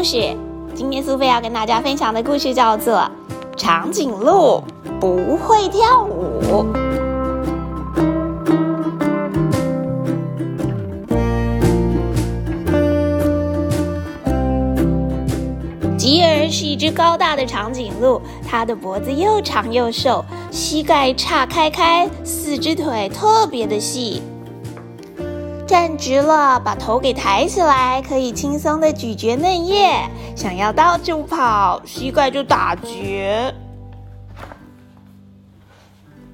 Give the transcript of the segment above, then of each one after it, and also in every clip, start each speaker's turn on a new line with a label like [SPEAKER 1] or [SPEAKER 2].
[SPEAKER 1] 故事。今天苏菲要跟大家分享的故事叫做《长颈鹿不会跳舞》。吉尔是一只高大的长颈鹿，它的脖子又长又瘦，膝盖岔开开，四只腿特别的细。站直了，把头给抬起来，可以轻松的咀嚼嫩叶。想要到处跑，膝盖就打结。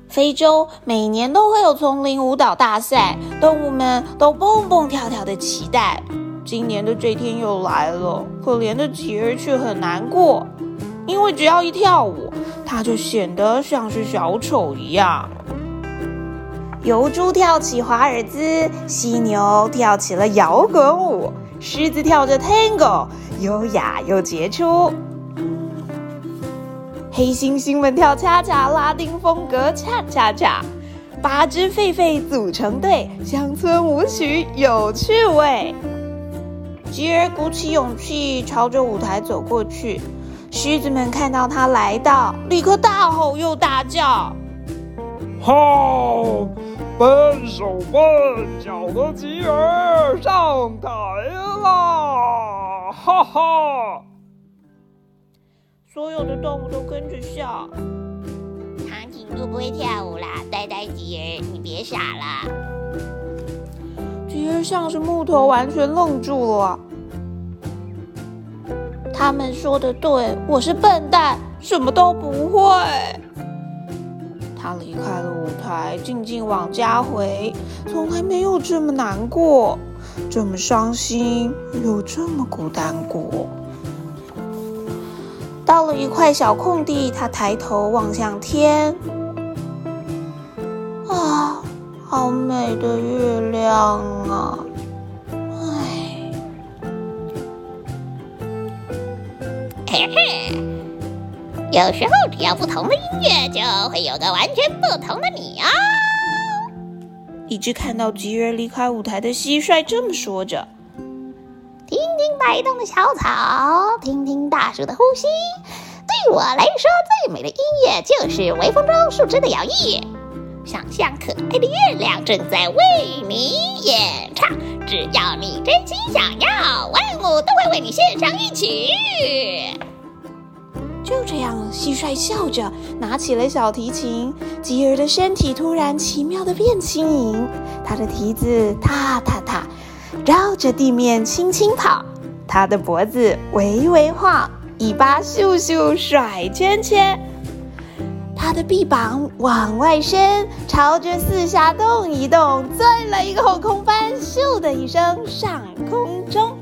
[SPEAKER 1] 非洲每年都会有丛林舞蹈大赛，动物们都蹦蹦跳跳的期待。今年的这天又来了，可怜的吉儿却很难过，因为只要一跳舞，他就显得像是小丑一样。油猪跳起华尔兹，犀牛跳起了摇滚舞，狮子跳着 Tango，优雅又杰出。黑猩猩们跳恰恰，拉丁风格恰恰恰。八只狒狒组成队，乡村舞曲有趣味。吉尔鼓起勇气朝着舞台走过去，狮子们看到他来到，立刻大吼又大叫：“
[SPEAKER 2] 吼！”笨手笨脚的吉儿上台啦！哈哈！
[SPEAKER 1] 所有的动物都跟着笑。
[SPEAKER 3] 长颈鹿不会跳舞啦，呆呆吉儿，你别傻了。
[SPEAKER 1] 吉儿像是木头，完全愣住了。他们说的对，我是笨蛋，什么都不会。他离开了舞台，静静往家回，从来没有这么难过，这么伤心，又这么孤单过。到了一块小空地，他抬头望向天，啊，好美的月亮啊！唉，
[SPEAKER 3] 嘿嘿。有时候，只要不同的音乐，就会有个完全不同的你哦！
[SPEAKER 1] 一只看到吉儿离开舞台的蟋蟀这么说着：“
[SPEAKER 3] 听听摆动的小草，听听大树的呼吸。对我来说，最美的音乐就是微风中树枝的摇曳。想象可爱的月亮正在为你演唱。只要你真心想要，万物都会为你献上一曲。”
[SPEAKER 1] 就这样，蟋蟀笑着拿起了小提琴。吉儿的身体突然奇妙的变轻盈，他的蹄子踏踏踏，绕着地面轻轻跑。他的脖子微微晃，尾巴咻咻甩圈圈。他的臂膀往外伸，朝着四下动一动，再来一个后空翻，咻的一声上空中。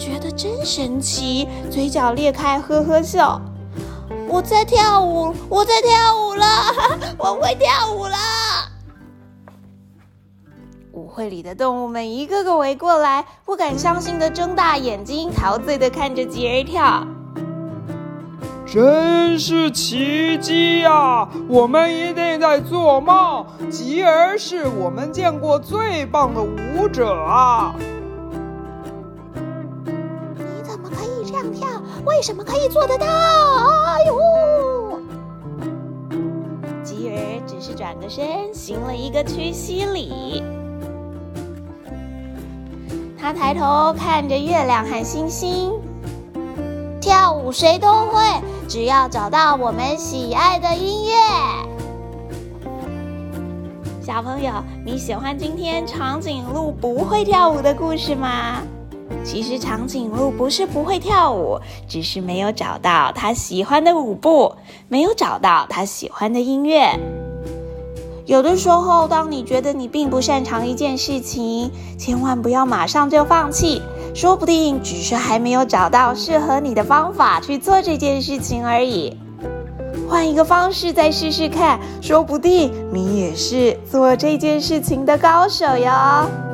[SPEAKER 1] 觉得真神奇，嘴角裂开，呵呵笑。我在跳舞，我在跳舞了，我会跳舞了。舞会里的动物们一个个围过来，不敢相信的睁大眼睛，陶醉的看着吉儿跳。
[SPEAKER 2] 真是奇迹呀！我们一定在做梦。吉儿是我们见过最棒的舞者啊！
[SPEAKER 3] 这样跳为什么可以做得到？哎呦！
[SPEAKER 1] 吉儿只是转个身，行了一个屈膝礼。他抬头看着月亮和星星，跳舞谁都会，只要找到我们喜爱的音乐。小朋友，你喜欢今天长颈鹿不会跳舞的故事吗？其实长颈鹿不是不会跳舞，只是没有找到他喜欢的舞步，没有找到他喜欢的音乐。有的时候，当你觉得你并不擅长一件事情，千万不要马上就放弃，说不定只是还没有找到适合你的方法去做这件事情而已。换一个方式再试试看，说不定你也是做这件事情的高手哟。